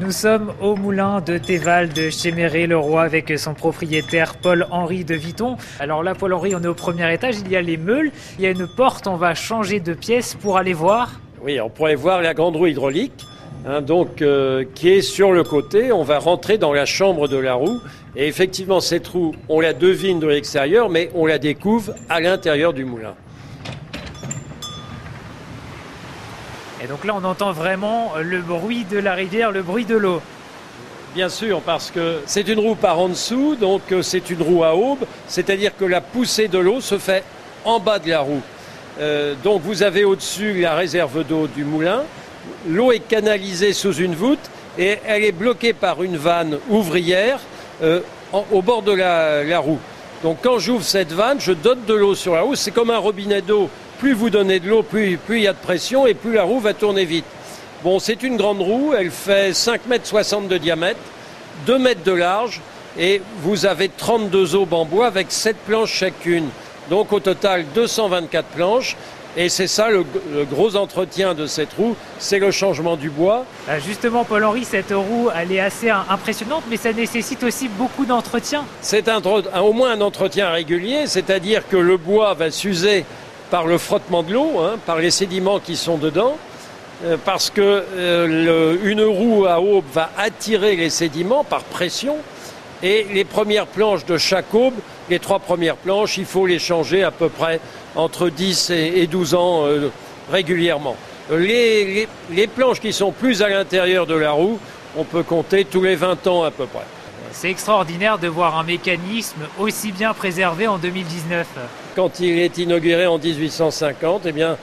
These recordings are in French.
Nous sommes au moulin de Théval de Chéméré-le-Roi avec son propriétaire Paul-Henri de Viton. Alors là, Paul-Henri, on est au premier étage, il y a les meules, il y a une porte, on va changer de pièce pour aller voir. Oui, on pourrait voir la grande roue hydraulique, hein, donc, euh, qui est sur le côté. On va rentrer dans la chambre de la roue. Et effectivement, cette roue, on la devine de l'extérieur, mais on la découvre à l'intérieur du moulin. Et donc là, on entend vraiment le bruit de la rivière, le bruit de l'eau. Bien sûr, parce que c'est une roue par en dessous, donc euh, c'est une roue à aube, c'est-à-dire que la poussée de l'eau se fait en bas de la roue. Euh, donc vous avez au-dessus la réserve d'eau du moulin, l'eau est canalisée sous une voûte et elle est bloquée par une vanne ouvrière euh, au bord de la, la roue. Donc quand j'ouvre cette vanne, je donne de l'eau sur la roue, c'est comme un robinet d'eau. Plus vous donnez de l'eau, plus, plus il y a de pression et plus la roue va tourner vite. Bon, c'est une grande roue, elle fait 5,60 mètres de diamètre, 2 mètres de large, et vous avez 32 aubes en bois avec 7 planches chacune. Donc au total 224 planches, et c'est ça le, le gros entretien de cette roue, c'est le changement du bois. Euh, Justement, Paul-Henri, cette roue, elle est assez impressionnante, mais ça nécessite aussi beaucoup d'entretien. C'est un- au moins un entretien régulier, c'est-à-dire que le bois va s'user par le frottement de l'eau, hein, par les sédiments qui sont dedans, euh, parce que euh, roue à aube va attirer les sédiments par pression, et les premières planches de chaque aube, les trois premières planches, il faut les changer à peu près entre 10 et et 12 ans euh, régulièrement. Les planches qui sont plus à l'intérieur de la roue, on peut compter tous les 20 ans à peu près. C'est extraordinaire de voir un mécanisme aussi bien préservé en 2019. Quand il est inauguré en 1850, eh bien,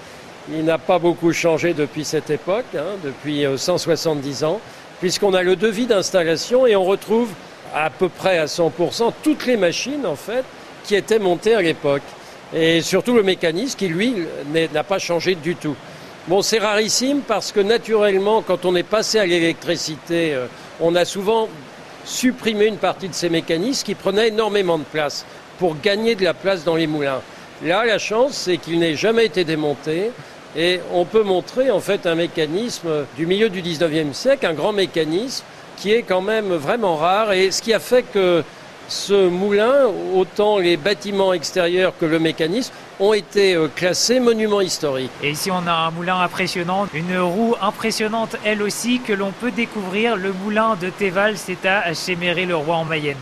il n'a pas beaucoup changé depuis cette époque, hein, depuis euh, 170 ans, puisqu'on a le devis d'installation et on retrouve à peu près à 100% toutes les machines, en fait, qui étaient montées à l'époque. Et surtout le mécanisme qui, lui, n'a pas changé du tout. Bon, c'est rarissime parce que naturellement, quand on est passé à l'électricité, euh, on a souvent supprimé une partie de ces mécanismes qui prenaient énormément de place pour gagner de la place dans les moulins. Là, la chance, c'est qu'il n'ait jamais été démonté et on peut montrer en fait un mécanisme du milieu du 19e siècle, un grand mécanisme qui est quand même vraiment rare et ce qui a fait que ce moulin, autant les bâtiments extérieurs que le mécanisme, ont été euh, classés monuments historiques. Et ici, on a un moulin impressionnant, une roue impressionnante elle aussi que l'on peut découvrir. Le moulin de Théval, c'est à Chéméré-le-Roi en Mayenne.